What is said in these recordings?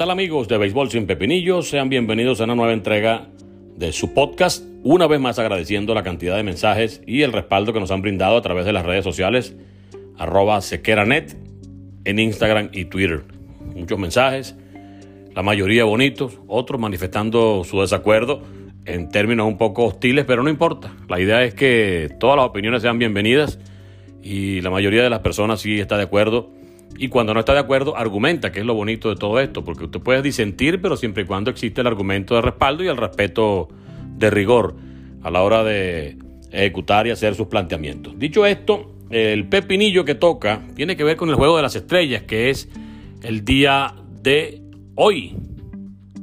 Tal amigos de Béisbol sin pepinillos? Sean bienvenidos a una nueva entrega de su podcast. Una vez más agradeciendo la cantidad de mensajes y el respaldo que nos han brindado a través de las redes sociales arroba sequeranet en Instagram y Twitter. Muchos mensajes, la mayoría bonitos, otros manifestando su desacuerdo en términos un poco hostiles, pero no importa. La idea es que todas las opiniones sean bienvenidas y la mayoría de las personas sí está de acuerdo. Y cuando no está de acuerdo, argumenta, que es lo bonito de todo esto, porque usted puede disentir, pero siempre y cuando existe el argumento de respaldo y el respeto de rigor a la hora de ejecutar y hacer sus planteamientos. Dicho esto, el pepinillo que toca tiene que ver con el juego de las estrellas, que es el día de hoy.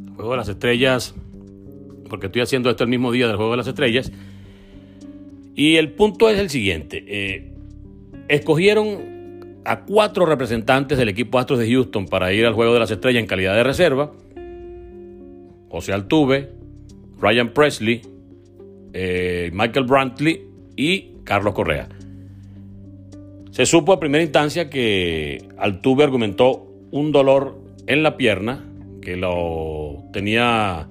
El juego de las estrellas, porque estoy haciendo esto el mismo día del juego de las estrellas. Y el punto es el siguiente. Eh, escogieron a cuatro representantes del equipo Astros de Houston para ir al juego de las estrellas en calidad de reserva. José Altuve, Ryan Presley, eh, Michael Brantley y Carlos Correa. Se supo a primera instancia que Altuve argumentó un dolor en la pierna que lo tenía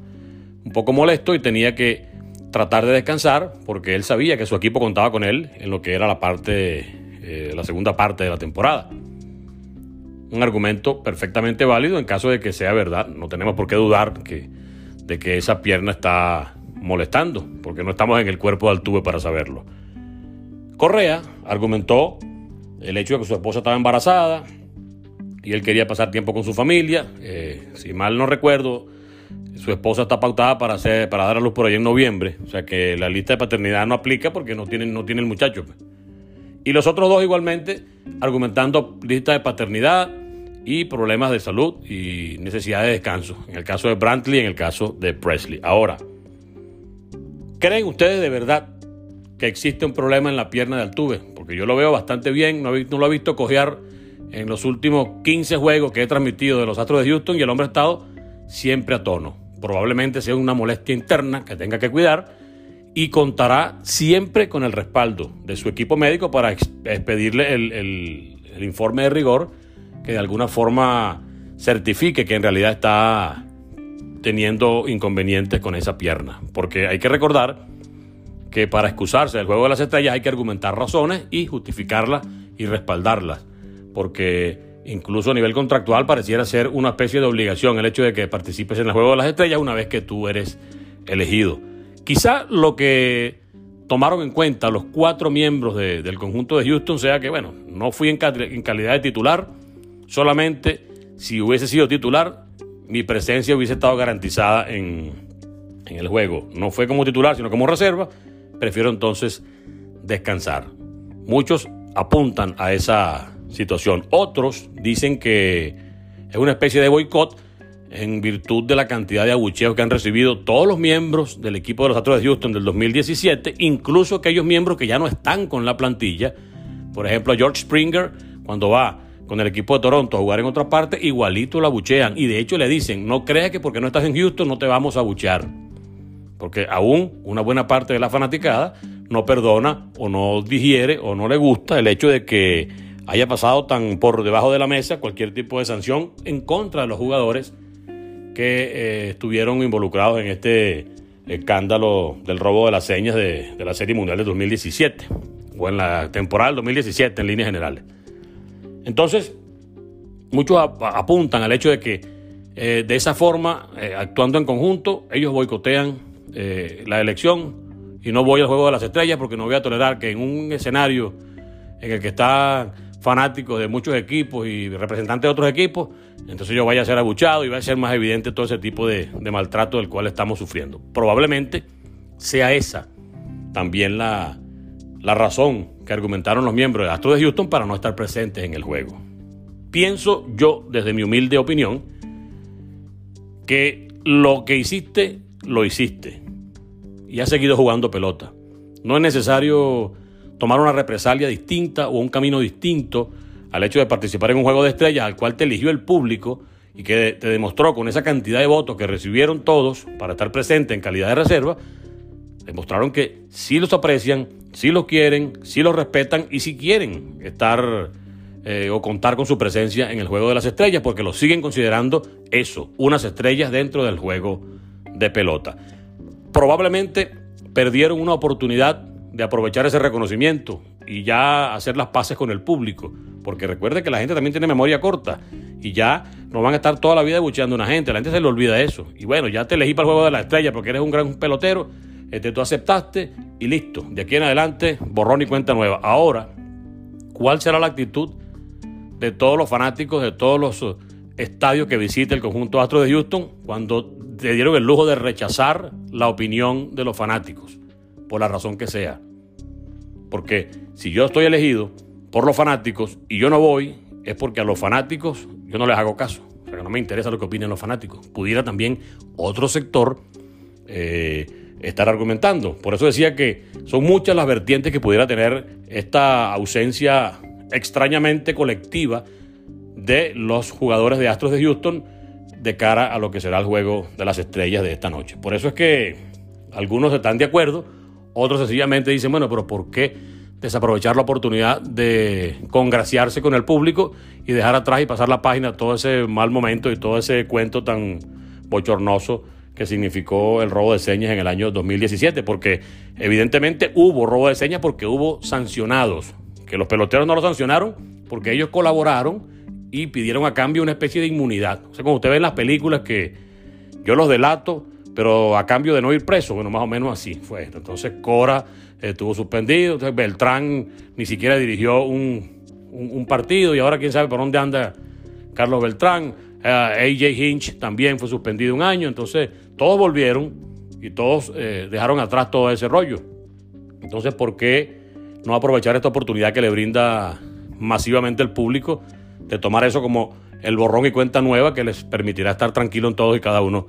un poco molesto y tenía que tratar de descansar porque él sabía que su equipo contaba con él en lo que era la parte, eh, la segunda parte de la temporada. Un argumento perfectamente válido en caso de que sea verdad. No tenemos por qué dudar que, de que esa pierna está molestando, porque no estamos en el cuerpo de Altuve para saberlo. Correa argumentó el hecho de que su esposa estaba embarazada y él quería pasar tiempo con su familia. Eh, si mal no recuerdo, su esposa está pautada para, hacer, para dar a luz por ahí en noviembre. O sea que la lista de paternidad no aplica porque no tiene, no tiene el muchacho. Y los otros dos igualmente argumentando lista de paternidad y problemas de salud y necesidad de descanso. En el caso de Brantley en el caso de Presley. Ahora, ¿creen ustedes de verdad que existe un problema en la pierna de Altuve, porque yo lo veo bastante bien, no, lo he visto cojear en los últimos 15 juegos que he transmitido de los Astros de Houston y el hombre ha estado siempre a tono. Probablemente sea una molestia interna que tenga que cuidar y contará siempre con el respaldo de su equipo médico para expedirle el, informe de rigor que de alguna forma certifique que en realidad está teniendo inconvenientes con esa pierna. Porque hay que recordar que para excusarse del juego de las estrellas hay que argumentar razones y justificarlas y respaldarlas, porque incluso a nivel contractual pareciera ser una especie de obligación el hecho de que participes en el juego de las estrellas una vez que tú eres elegido. Quizá lo que tomaron en cuenta los cuatro miembros del conjunto de Houston sea que, bueno, no fui en, calidad de titular, solamente si hubiese sido titular, mi presencia hubiese estado garantizada en, en el juego. No fue como titular, sino como reserva, prefiero entonces descansar. Muchos apuntan a esa situación. Otros dicen que es una especie de boicot en virtud de la cantidad de abucheos que han recibido todos los miembros del equipo de los Astros de Houston del 2017, incluso aquellos miembros que ya no están con la plantilla. Por ejemplo, George Springer, cuando va con el equipo de Toronto a jugar en otra parte, igualito lo abuchean. Y de hecho le dicen, no creas que porque no estás en Houston no te vamos a abuchear porque aún una buena parte de la fanaticada no perdona o no digiere o no le gusta el hecho de que haya pasado tan por debajo de la mesa cualquier tipo de sanción en contra de los jugadores que eh, estuvieron involucrados en este escándalo del robo de las señas de, la Serie Mundial de 2017 o en la temporada del 2017 en líneas generales. Entonces, muchos apuntan al hecho de que eh, de esa forma, eh, actuando en conjunto, ellos boicotean la elección y no voy al juego de las estrellas porque no voy a tolerar que en un escenario en el que están fanáticos de muchos equipos y representantes de otros equipos, entonces yo vaya a ser abuchado y va a ser más evidente todo ese tipo de, maltrato del cual estamos sufriendo. Probablemente sea esa también la, razón que argumentaron los miembros de Astros de Houston para no estar presentes en el juego. Pienso yo, desde mi humilde opinión, que lo que hiciste, lo hiciste. Y has seguido jugando pelota. No es necesario tomar una represalia distinta o un camino distinto al hecho de participar en un juego de estrellas al cual te eligió el público y que te demostró con esa cantidad de votos que recibieron todos para estar presente en calidad de reserva, demostraron que sí los aprecian, sí los quieren, sí los respetan y sí quieren estar eh, o contar con su presencia en el juego de las estrellas porque lo siguen considerando eso, unas estrellas dentro del juego de pelota. Probablemente perdieron una oportunidad de aprovechar ese reconocimiento y ya hacer las paces con el público, porque recuerde que la gente también tiene memoria corta y ya no van a estar toda la vida bucheando a una gente, la gente se le olvida eso. Y bueno, ya te elegí para el juego de la estrella porque eres un gran pelotero, este, tú aceptaste y listo. De aquí en adelante, borrón y cuenta nueva. Ahora, ¿cuál será la actitud de todos los fanáticos, de todos los uh, estadios que visite el conjunto Astro de Houston cuando te dieron el lujo de rechazar la opinión de los fanáticos, por la razón que sea? Porque si yo estoy elegido por los fanáticos y yo no voy, es porque a los fanáticos yo no les hago caso. O sea, que no me interesa lo que opinen los fanáticos. Pudiera también otro sector eh, estar argumentando. Por eso decía que son muchas las vertientes que pudiera tener esta ausencia extrañamente colectiva de los jugadores de Astros de Houston de cara a lo que será el juego de las estrellas de esta noche. Por eso es que algunos están de acuerdo, otros sencillamente dicen, bueno, pero ¿por qué desaprovechar la oportunidad de congraciarse con el público y dejar atrás y pasar la página todo ese mal momento y todo ese cuento tan bochornoso que significó el robo de señas en el año 2017, porque evidentemente hubo robo de señas porque hubo sancionados, que los peloteros no lo sancionaron porque ellos colaboraron y pidieron a cambio una especie de inmunidad. O sea, como usted ve en las películas que yo los delato, pero a cambio de no ir preso, bueno, más o menos así fue esto. Entonces Cora estuvo suspendido. Entonces Beltrán ni siquiera dirigió un, partido y ahora quién sabe por dónde anda Carlos Beltrán. Eh, AJ Hinch también fue suspendido un año. Entonces todos volvieron y todos eh, dejaron atrás todo ese rollo. Entonces, ¿por qué no aprovechar esta oportunidad que le brinda masivamente el público de tomar eso como el borrón y cuenta nueva que les permitirá estar tranquilo en todos y cada uno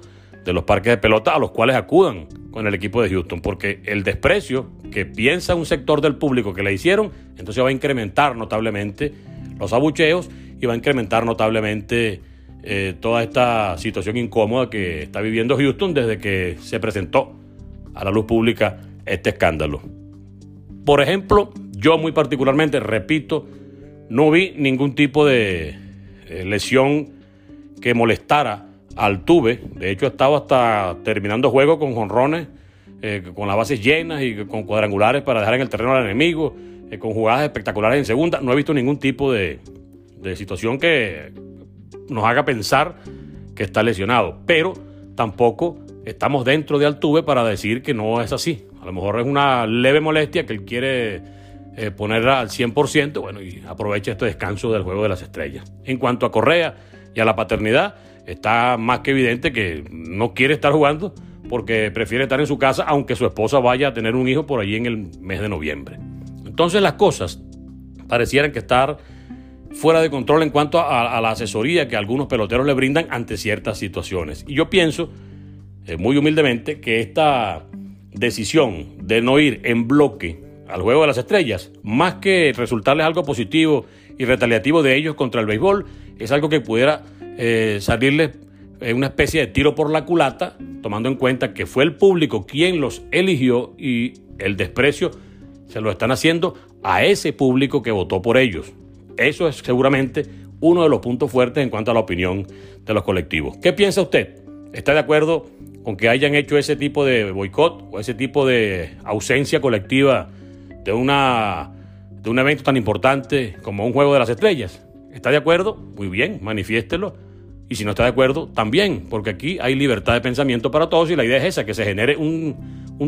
de los parques de pelota a los cuales acudan con el equipo de Houston, porque el desprecio que piensa un sector del público que le hicieron, entonces va a incrementar notablemente los abucheos y va a incrementar notablemente eh, toda esta situación incómoda que está viviendo Houston desde que se presentó a la luz pública este escándalo. Por ejemplo, yo muy particularmente, repito, no vi ningún tipo de eh, lesión que molestara al tuve. De hecho, estaba hasta terminando juego con jonrones, eh, con las bases llenas y con cuadrangulares para dejar en el terreno al enemigo, eh, con jugadas espectaculares en segunda. No he visto ningún tipo de, de situación que nos haga pensar que está lesionado. Pero tampoco estamos dentro de Altuve para decir que no es así. A lo mejor es una leve molestia que él quiere eh, poner al 100%, bueno, y aprovecha este descanso del juego de las estrellas. En cuanto a Correa y a la paternidad, está más que evidente que no quiere estar jugando porque prefiere estar en su casa aunque su esposa vaya a tener un hijo por allí en el mes de noviembre. Entonces las cosas parecieran que estar fuera de control en cuanto a, la asesoría que algunos peloteros le brindan ante ciertas situaciones. Y yo pienso, eh, muy humildemente, que esta decisión de no ir en bloque al juego de las estrellas, más que resultarles algo positivo y retaliativo de ellos contra el béisbol, es algo que pudiera eh, salirles una especie de tiro por la culata, tomando en cuenta que fue el público quien los eligió y el desprecio se lo están haciendo a ese público que votó por ellos. Eso es seguramente uno de los puntos fuertes en cuanto a la opinión de los colectivos. ¿Qué piensa usted? ¿Está de acuerdo con que hayan hecho ese tipo de boicot o ese tipo de ausencia colectiva de, una, de un evento tan importante como un juego de las estrellas? ¿Está de acuerdo? Muy bien, manifiéstelo. Y si no está de acuerdo, también, porque aquí hay libertad de pensamiento para todos y la idea es esa, que se genere un,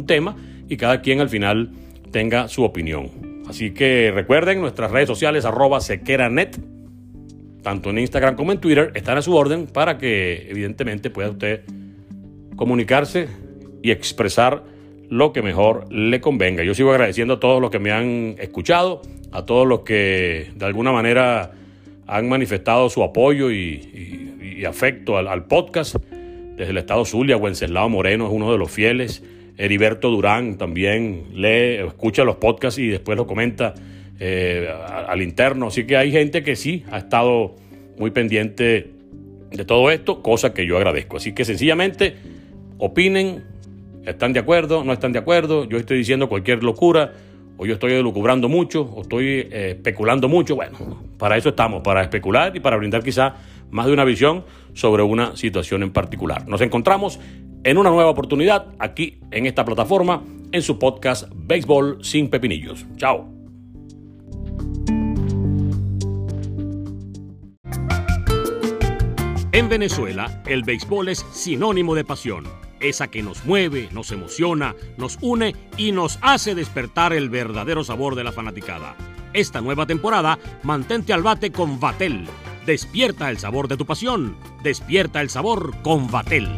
tema y cada quien al final tenga su opinión. Así que recuerden, nuestras redes sociales arroba sequeranet, tanto en Instagram como en Twitter, están a su orden para que evidentemente pueda usted comunicarse y expresar lo que mejor le convenga. Yo sigo agradeciendo a todos los que me han escuchado, a todos los que de alguna manera han manifestado su apoyo y, afecto al, podcast. desde el estado Zulia, Wenceslao Moreno es uno de los fieles. Heriberto Durán también lee, escucha los podcasts y después lo comenta eh, al interno. Así que hay gente que sí ha estado muy pendiente de todo esto, cosa que yo agradezco. Así que sencillamente opinen, están de acuerdo, no están de acuerdo, yo estoy diciendo cualquier locura, o yo estoy lucubrando mucho, o estoy eh, especulando mucho. Bueno, para eso estamos, para especular y para brindar quizá más de una visión sobre una situación en particular. Nos encontramos en una nueva oportunidad aquí en esta plataforma en su podcast Béisbol sin Pepinillos. Chao. En Venezuela, el béisbol es sinónimo de pasión, esa que nos mueve, nos emociona, nos une y nos hace despertar el verdadero sabor de la fanaticada. Esta nueva temporada, mantente al bate con Vatel. Despierta el sabor de tu pasión. Despierta el sabor con Vatel.